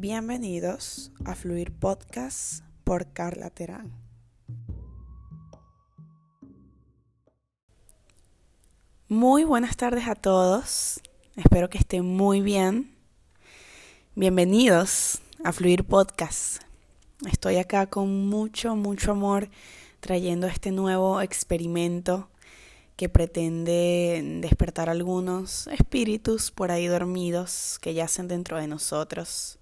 Bienvenidos a Fluir Podcast por Carla Terán. Muy buenas tardes a todos. Espero que estén muy bien. Bienvenidos a Fluir Podcast. Estoy acá con mucho, mucho amor trayendo este nuevo experimento que pretende despertar algunos espíritus por ahí dormidos que yacen dentro de nosotros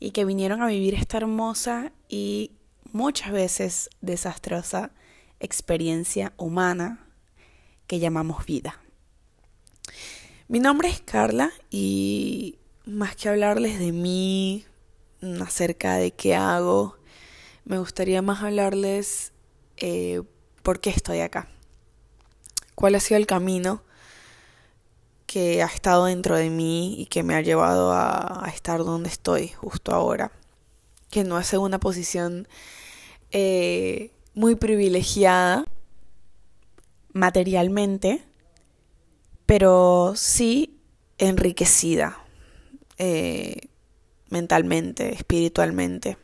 y que vinieron a vivir esta hermosa y muchas veces desastrosa experiencia humana que llamamos vida. Mi nombre es Carla y más que hablarles de mí, acerca de qué hago, me gustaría más hablarles eh, por qué estoy acá, cuál ha sido el camino que ha estado dentro de mí y que me ha llevado a, estar donde estoy justo ahora, que no es una posición eh, muy privilegiada, materialmente, pero sí enriquecida eh, mentalmente, espiritualmente.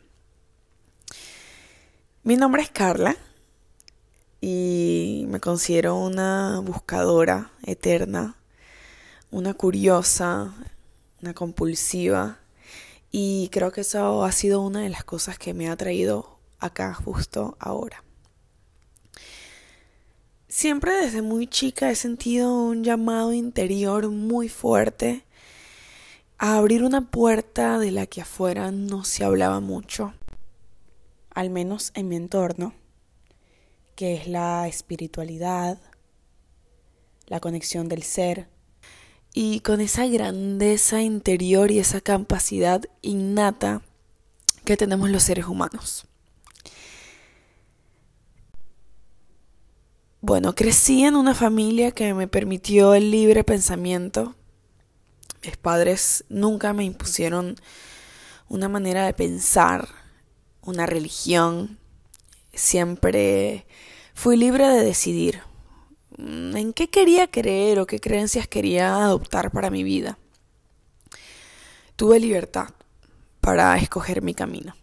Mi nombre es Carla y me considero una buscadora eterna, una curiosa, una compulsiva y creo que eso ha sido una de las cosas que me ha traído acá justo ahora. Siempre desde muy chica he sentido un llamado interior muy fuerte a abrir una puerta de la que afuera no se hablaba mucho, al menos en mi entorno, que es la espiritualidad, la conexión del ser, y con esa grandeza interior y esa capacidad innata que tenemos los seres humanos. Bueno, crecí en una familia que me permitió el libre pensamiento. Mis padres nunca me impusieron una manera de pensar, una religión. Siempre fui libre de decidir en qué quería creer o qué creencias quería adoptar para mi vida. Tuve libertad para escoger mi camino.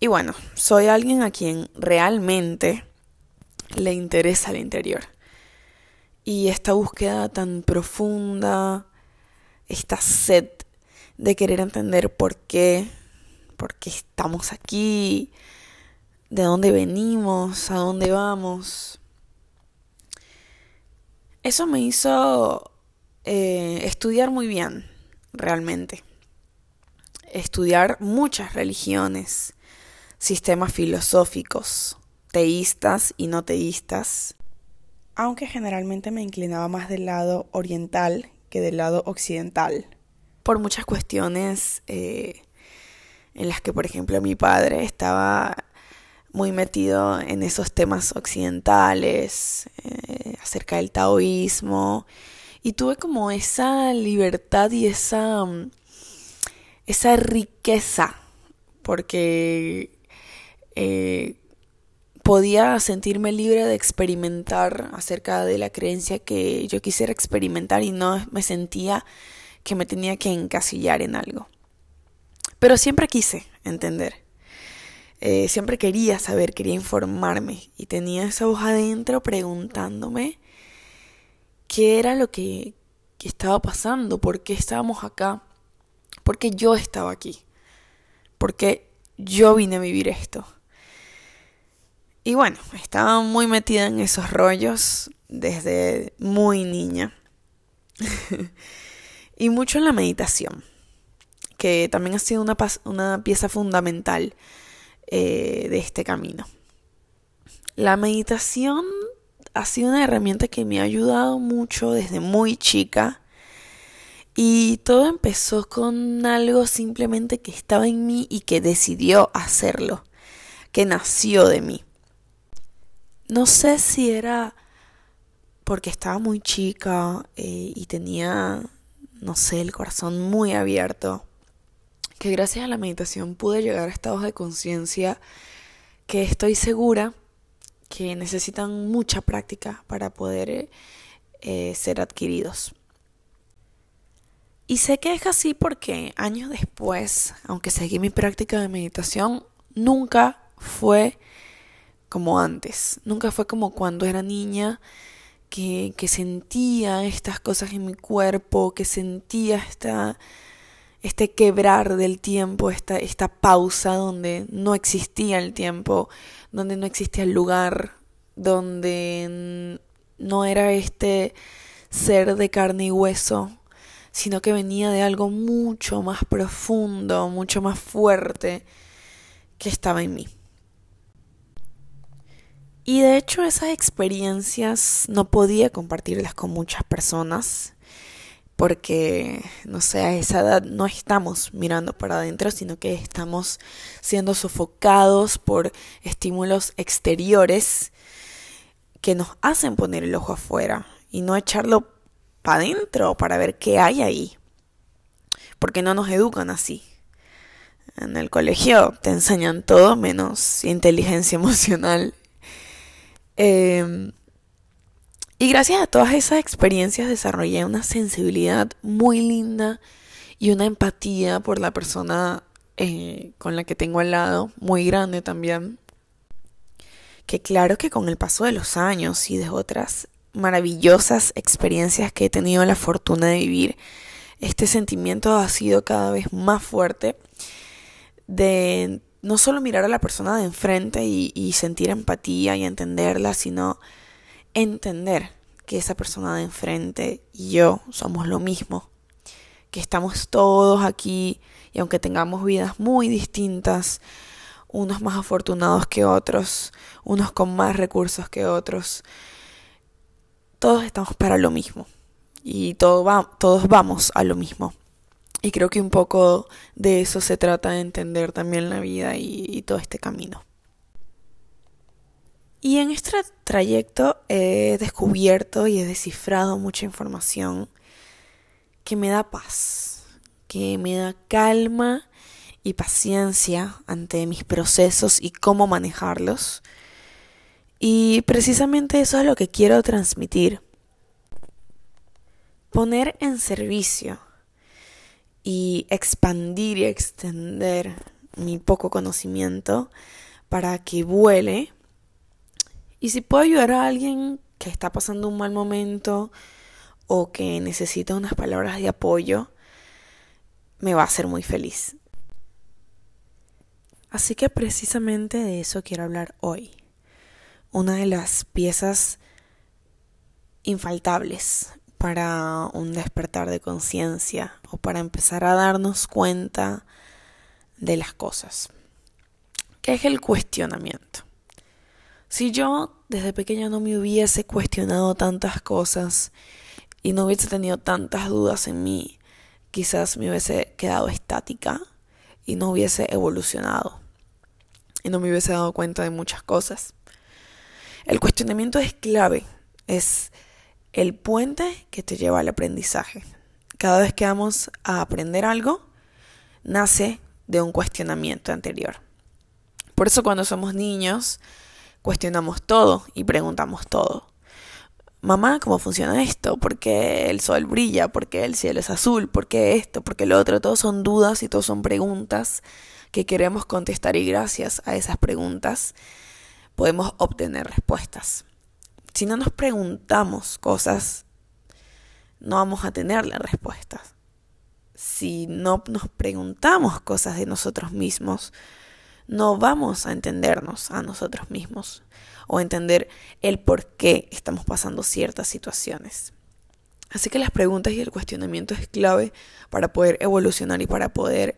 Y bueno, soy alguien a quien realmente le interesa el interior. Y esta búsqueda tan profunda, esta sed de querer entender por qué, por qué estamos aquí, de dónde venimos, a dónde vamos. Eso me hizo eh, estudiar muy bien, realmente. Estudiar muchas religiones, sistemas filosóficos, teístas y no teístas, aunque generalmente me inclinaba más del lado oriental que del lado occidental, por muchas cuestiones eh, en las que, por ejemplo, mi padre estaba muy metido en esos temas occidentales, eh, acerca del taoísmo, y tuve como esa libertad y esa, esa riqueza, porque eh, podía sentirme libre de experimentar acerca de la creencia que yo quisiera experimentar y no me sentía que me tenía que encasillar en algo. Pero siempre quise entender. Eh, siempre quería saber, quería informarme y tenía esa hoja adentro preguntándome qué era lo que, que estaba pasando, por qué estábamos acá, por qué yo estaba aquí, por qué yo vine a vivir esto. Y bueno, estaba muy metida en esos rollos desde muy niña. y mucho en la meditación, que también ha sido una, una pieza fundamental eh, de este camino. La meditación ha sido una herramienta que me ha ayudado mucho desde muy chica. Y todo empezó con algo simplemente que estaba en mí y que decidió hacerlo, que nació de mí. No sé si era porque estaba muy chica eh, y tenía, no sé, el corazón muy abierto, que gracias a la meditación pude llegar a estados de conciencia que estoy segura que necesitan mucha práctica para poder eh, ser adquiridos. Y sé que es así porque años después, aunque seguí mi práctica de meditación, nunca fue como antes. Nunca fue como cuando era niña que, que sentía estas cosas en mi cuerpo, que sentía esta, este quebrar del tiempo, esta, esta pausa donde no existía el tiempo, donde no existía el lugar, donde no era este ser de carne y hueso, sino que venía de algo mucho más profundo, mucho más fuerte que estaba en mí. Y de hecho esas experiencias no podía compartirlas con muchas personas porque, no sé, a esa edad no estamos mirando para adentro, sino que estamos siendo sofocados por estímulos exteriores que nos hacen poner el ojo afuera y no echarlo para adentro para ver qué hay ahí. Porque no nos educan así. En el colegio te enseñan todo menos inteligencia emocional. Em, y gracias a todas esas experiencias desarrollé una sensibilidad muy linda y una empatía por la persona eh, con la que tengo al lado, muy grande también. Que claro que con el paso de los años y de otras maravillosas experiencias que he tenido la fortuna de vivir, este sentimiento ha sido cada vez más fuerte de no solo mirar a la persona de enfrente y, y, sentir empatía y entenderla, sino entender que esa persona de enfrente y yo somos lo mismo, que estamos todos aquí y aunque tengamos vidas muy distintas, unos más afortunados que otros, unos con más recursos que otros, todos estamos para lo mismo y todo va, todos vamos a lo mismo. Y creo que un poco de eso se trata de entender también la vida y, y todo este camino. Y en este trayecto he descubierto y he descifrado mucha información que me da paz, que me da calma y paciencia ante mis procesos y cómo manejarlos y precisamente eso es lo que quiero transmitir. Poner en servicio y expandir y extender mi poco conocimiento para que vuele. Y si puedo ayudar a alguien que está pasando un mal momento o que necesita unas palabras de apoyo, me va a hacer muy feliz. Así que precisamente de eso quiero hablar hoy una de las piezas infaltables para un despertar de conciencia o para empezar a darnos cuenta de las cosas, que es el cuestionamiento. Si yo desde pequeña no me hubiese cuestionado tantas cosas y no hubiese tenido tantas dudas en mí, quizás me hubiese quedado estática y no hubiese evolucionado y no me hubiese dado cuenta de muchas cosas. El cuestionamiento es clave, es el puente que te lleva al aprendizaje. Cada vez que vamos a aprender algo, nace de un cuestionamiento anterior. Por eso cuando somos niños, cuestionamos todo y preguntamos todo. Mamá, ¿cómo funciona esto? ¿Por qué el sol brilla? ¿Por qué el cielo es azul? ¿Por qué esto? ¿Por qué lo otro? Todos son dudas y todos son preguntas que queremos contestar y gracias a esas preguntas podemos obtener respuestas. Si no nos preguntamos cosas, no vamos a tener las respuestas. Si no nos preguntamos cosas de nosotros mismos, no vamos a entendernos a nosotros mismos o entender el por qué estamos pasando ciertas situaciones. Así que las preguntas y el cuestionamiento es clave para poder evolucionar y para poder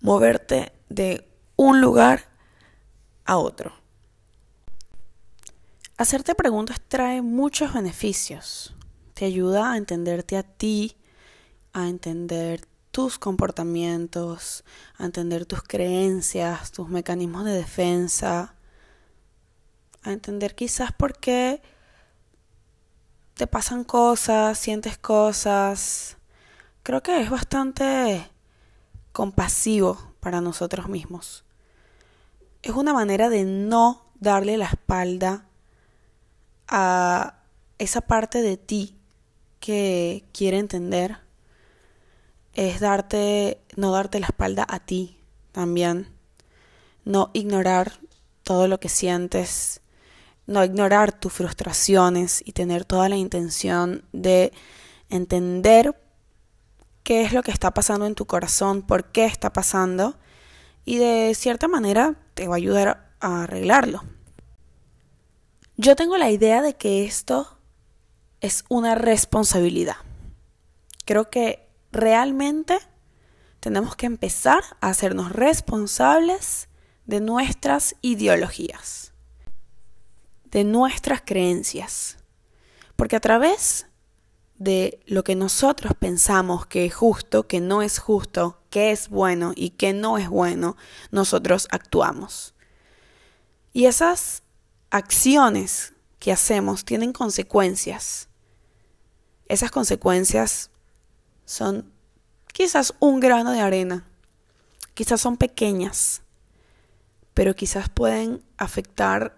moverte de un lugar a otro. Hacerte preguntas trae muchos beneficios. Te ayuda a entenderte a ti, a entender tus comportamientos, a entender tus creencias, tus mecanismos de defensa, a entender quizás por qué te pasan cosas, sientes cosas. Creo que es bastante compasivo para nosotros mismos. Es una manera de no darle la espalda a esa parte de ti que quiere entender, es darte, no darte la espalda a ti también, no ignorar todo lo que sientes, no ignorar tus frustraciones y tener toda la intención de entender qué es lo que está pasando en tu corazón, por qué está pasando y de cierta manera te va a ayudar a arreglarlo. Yo tengo la idea de que esto es una responsabilidad. Creo que realmente tenemos que empezar a hacernos responsables de nuestras ideologías, de nuestras creencias. Porque a través de lo que nosotros pensamos que es justo, que no es justo, que es bueno y que no es bueno, nosotros actuamos. Y esas acciones que hacemos tienen consecuencias. Esas consecuencias son quizás un grano de arena, quizás son pequeñas, pero quizás pueden afectar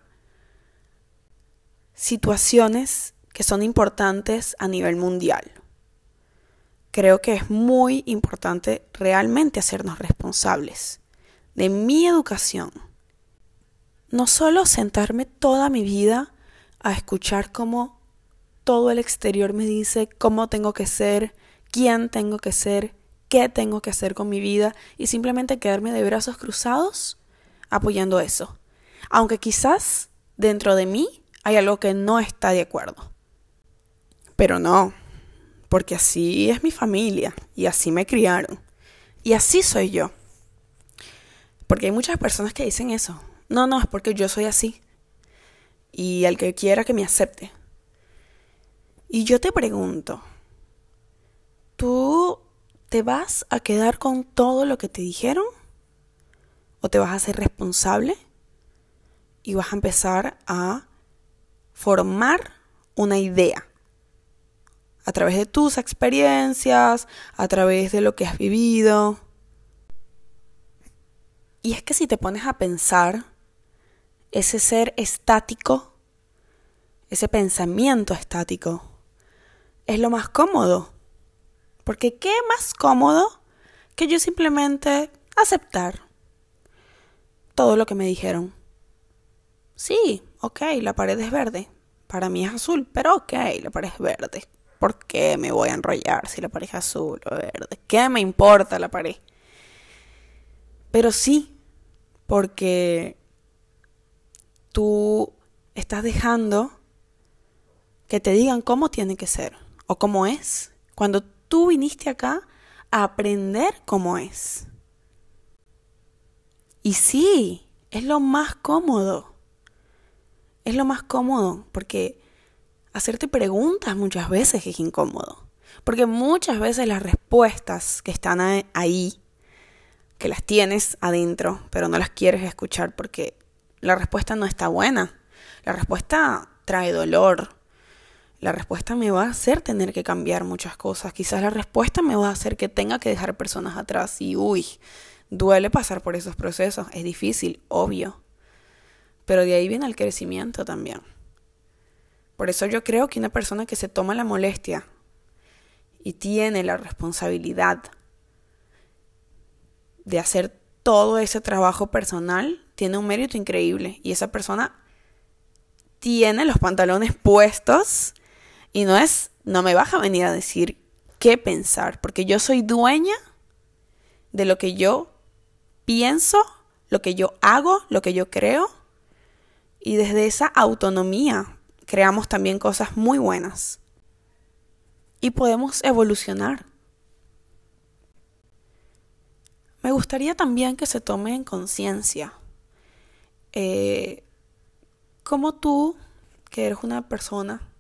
situaciones que son importantes a nivel mundial. Creo que es muy importante realmente hacernos responsables de mi educación. No solo sentarme toda mi vida a escuchar cómo todo el exterior me dice cómo tengo que ser, quién tengo que ser, qué tengo que hacer con mi vida y simplemente quedarme de brazos cruzados apoyando eso. Aunque quizás dentro de mí hay algo que no está de acuerdo. Pero no, porque así es mi familia y así me criaron. Y así soy yo. Porque hay muchas personas que dicen eso. No, no, es porque yo soy así. Y el que quiera que me acepte. Y yo te pregunto, ¿tú te vas a quedar con todo lo que te dijeron? ¿O te vas a ser responsable? Y vas a empezar a formar una idea a través de tus experiencias, a través de lo que has vivido. Y es que si te pones a pensar, ese ser estático, ese pensamiento estático, es lo más cómodo. Porque ¿qué más cómodo que yo simplemente aceptar todo lo que me dijeron? Sí, ok, la pared es verde. Para mí es azul, pero ok, la pared es verde. ¿Por qué me voy a enrollar si la pared es azul o verde? ¿Qué me importa la pared? Pero sí, porque tú estás dejando que te digan cómo tiene que ser o cómo es. Cuando tú viniste acá a aprender cómo es. Y sí, es lo más cómodo. Es lo más cómodo porque hacerte preguntas muchas veces es incómodo. Porque muchas veces las respuestas que están ahí, que las tienes adentro, pero no las quieres escuchar porque la respuesta no está buena. La respuesta trae dolor. La respuesta me va a hacer tener que cambiar muchas cosas. Quizás la respuesta me va a hacer que tenga que dejar personas atrás. Y uy, duele pasar por esos procesos. Es difícil, obvio. Pero de ahí viene el crecimiento también. Por eso yo creo que una persona que se toma la molestia y tiene la responsabilidad de hacer todo ese trabajo personal, tiene un mérito increíble. Y esa persona tiene los pantalones puestos y no es, no me vas a venir a decir qué pensar, porque yo soy dueña de lo que yo pienso, lo que yo hago, lo que yo creo. Y desde esa autonomía creamos también cosas muy buenas. Y podemos evolucionar. Me gustaría también que se tome en conciencia eh, cómo tú, que eres una persona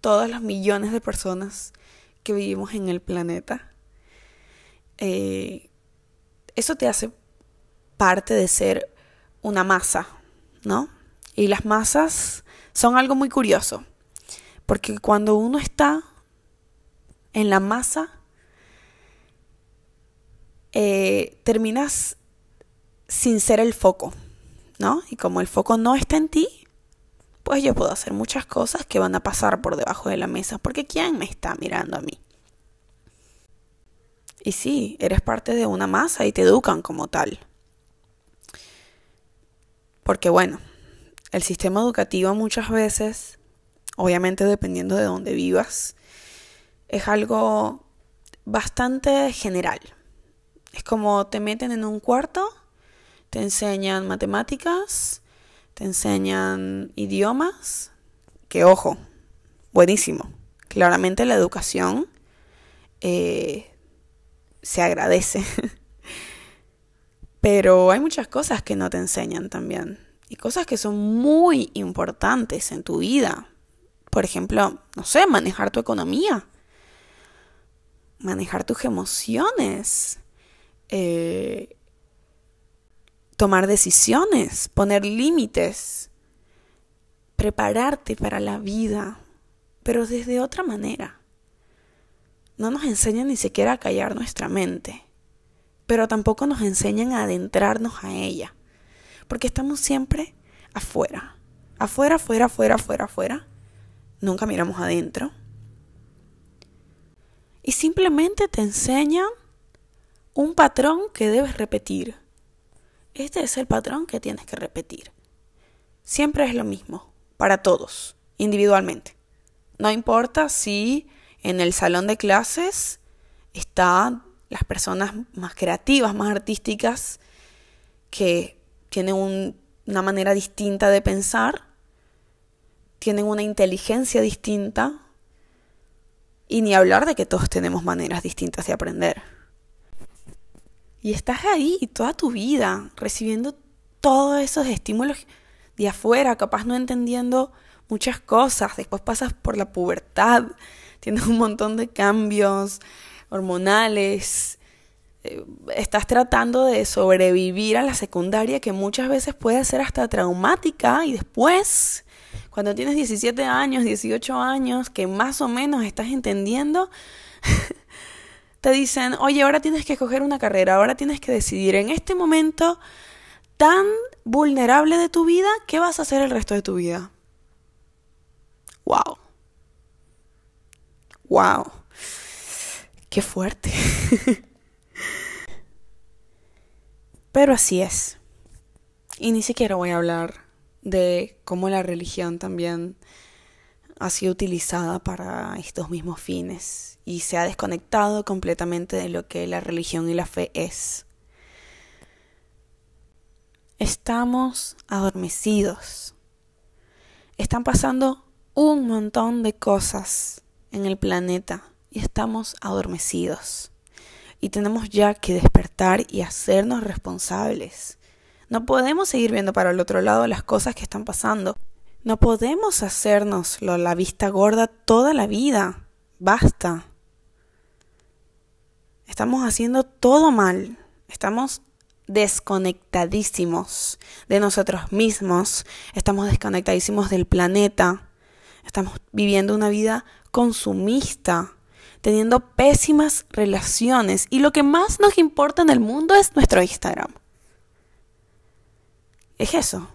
todas las millones de personas que vivimos en el planeta, eh, eso te hace parte de ser una masa, ¿no? Y las masas son algo muy curioso, porque cuando uno está en la masa, eh, terminas sin ser el foco, ¿no? Y como el foco no está en ti, pues yo puedo hacer muchas cosas que van a pasar por debajo de la mesa, porque ¿quién me está mirando a mí? Y sí, eres parte de una masa y te educan como tal. Porque bueno, el sistema educativo muchas veces, obviamente dependiendo de dónde vivas, es algo bastante general. Es como te meten en un cuarto, te enseñan matemáticas, te enseñan idiomas, que ojo, buenísimo. Claramente la educación eh, se agradece. Pero hay muchas cosas que no te enseñan también. Y cosas que son muy importantes en tu vida. Por ejemplo, no sé, manejar tu economía. Manejar tus emociones. Eh, tomar decisiones. Poner límites. Prepararte para la vida. Pero desde otra manera. No nos enseñan ni siquiera a callar nuestra mente pero tampoco nos enseñan a adentrarnos a ella, porque estamos siempre afuera, afuera, afuera, afuera, afuera, afuera. Nunca miramos adentro. Y simplemente te enseñan un patrón que debes repetir. Este es el patrón que tienes que repetir. Siempre es lo mismo, para todos, individualmente. No importa si en el salón de clases está las personas más creativas, más artísticas, que tienen una manera distinta de pensar, tienen una inteligencia distinta, y ni hablar de que todos tenemos maneras distintas de aprender. Y estás ahí toda tu vida recibiendo todos esos estímulos de afuera, capaz no entendiendo muchas cosas. Después pasas por la pubertad, tienes un montón de cambios, hormonales, eh, estás tratando de sobrevivir a la secundaria que muchas veces puede ser hasta traumática y después, cuando tienes 17 años, 18 años, que más o menos estás entendiendo, te dicen, oye, ahora tienes que escoger una carrera, ahora tienes que decidir en este momento tan vulnerable de tu vida, ¿qué vas a hacer el resto de tu vida? Wow. Wow. Qué fuerte. Pero así es. Y ni siquiera voy a hablar de cómo la religión también ha sido utilizada para estos mismos fines y se ha desconectado completamente de lo que la religión y la fe es. Estamos adormecidos. Están pasando un montón de cosas en el planeta y estamos adormecidos. Y tenemos ya que despertar y hacernos responsables. No podemos seguir viendo para el otro lado las cosas que están pasando. No podemos hacernos la vista gorda toda la vida. Basta. Estamos haciendo todo mal. Estamos desconectadísimos de nosotros mismos. Estamos desconectadísimos del planeta. Estamos viviendo una vida consumista teniendo pésimas relaciones y lo que más nos importa en el mundo es nuestro Instagram. Es eso.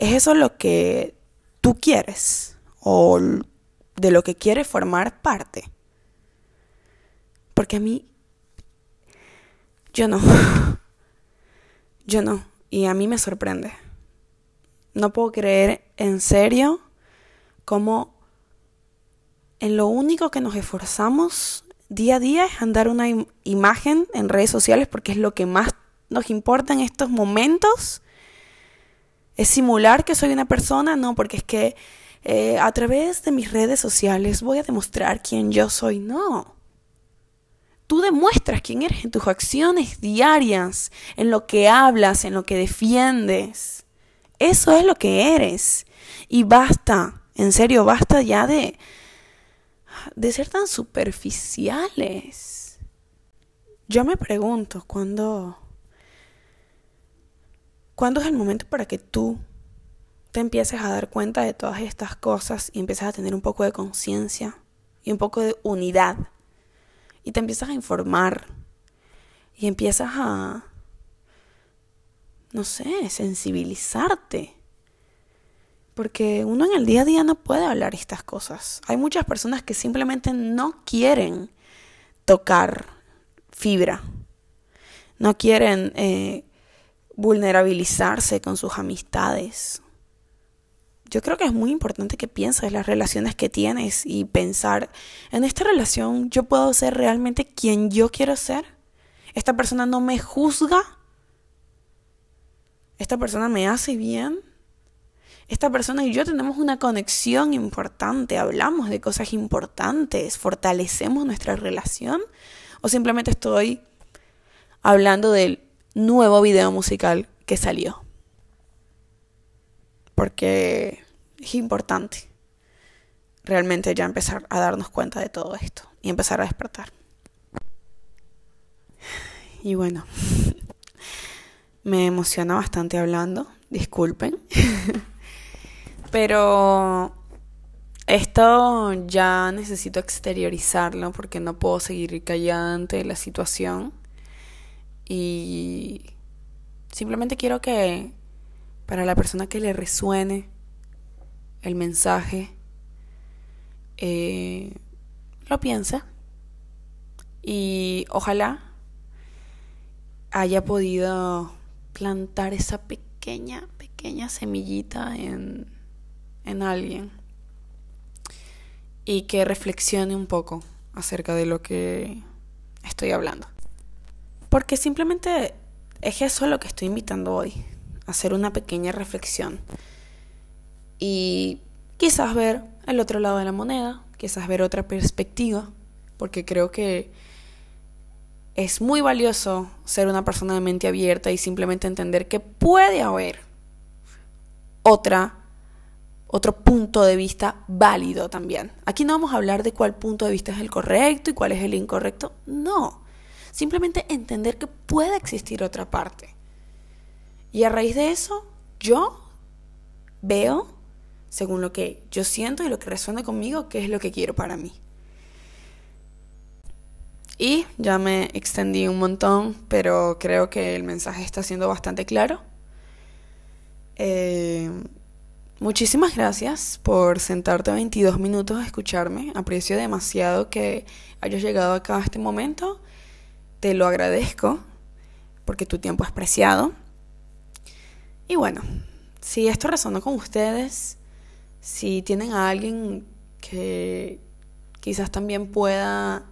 Es eso lo que tú quieres o de lo que quieres formar parte. Porque a mí, yo no. Yo no. Y a mí me sorprende. No puedo creer en serio cómo en lo único que nos esforzamos día a día es andar una imagen en redes sociales porque es lo que más nos importa en estos momentos. Es simular que soy una persona, no, porque es que eh, a través de mis redes sociales voy a demostrar quién yo soy, no. Tú demuestras quién eres en tus acciones diarias, en lo que hablas, en lo que defiendes. Eso es lo que eres. Y basta, en serio, basta ya de, de ser tan superficiales. Yo me pregunto cuándo cuándo es el momento para que tú te empieces a dar cuenta de todas estas cosas y empieces a tener un poco de conciencia y un poco de unidad y te empiezas a informar y empiezas a no sé, sensibilizarte porque uno en el día a día no puede hablar estas cosas. Hay muchas personas que simplemente no quieren tocar fibra. No quieren eh, vulnerabilizarse con sus amistades. Yo creo que es muy importante que pienses las relaciones que tienes y pensar, en esta relación yo puedo ser realmente quien yo quiero ser. Esta persona no me juzga. Esta persona me hace bien. Esta persona y yo tenemos una conexión importante, hablamos de cosas importantes, fortalecemos nuestra relación o simplemente estoy hablando del nuevo video musical que salió. Porque es importante realmente ya empezar a darnos cuenta de todo esto y empezar a despertar. Y bueno, me emociona bastante hablando, disculpen. Pero esto ya necesito exteriorizarlo porque no puedo seguir callada ante la situación. Y simplemente quiero que para la persona que le resuene el mensaje, eh, lo piense. Y ojalá haya podido plantar esa pequeña, pequeña semillita en, en alguien. Y que reflexione un poco acerca de lo que estoy hablando. Porque simplemente es eso lo que estoy invitando hoy, hacer una pequeña reflexión y quizás ver el otro lado de la moneda, quizás ver otra perspectiva, porque creo que es muy valioso ser una persona de mente abierta y simplemente entender que puede haber otra otro punto de vista válido también. Aquí no vamos a hablar de cuál punto de vista es el correcto y cuál es el incorrecto, no. Simplemente entender que puede existir otra parte. Y a raíz de eso, yo veo, según lo que yo siento y lo que resuena conmigo, qué es lo que quiero para mí. Y ya me extendí un montón, pero creo que el mensaje está siendo bastante claro. Eh, muchísimas gracias por sentarte 22 minutos a escucharme. Aprecio demasiado que hayas llegado acá a este momento te lo agradezco porque tu tiempo es preciado. Y bueno, si esto resonó con ustedes, si tienen a alguien que quizás también pueda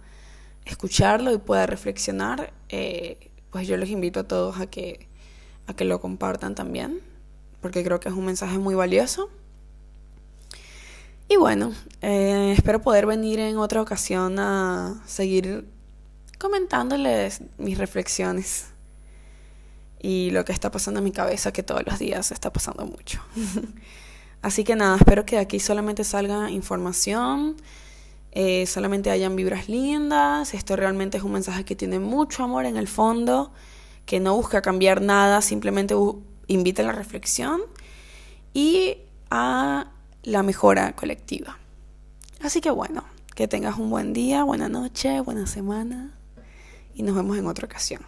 escucharlo y pueda reflexionar, eh, pues yo les invito a todos a que, a que lo compartan también, porque creo que es un mensaje muy valioso. Y bueno, eh, espero poder venir en otra ocasión a seguir comentándoles mis reflexiones y lo que está pasando en mi cabeza, que todos los días está pasando mucho. Así que nada, espero que de aquí solamente salga información, eh, solamente hayan vibras lindas. Esto realmente es un mensaje que tiene mucho amor en el fondo, que no busca cambiar nada, simplemente invita a la reflexión y a la mejora colectiva. Así que bueno, que tengas un buen día, buena noche, buena semana y nos vemos en otra ocasión.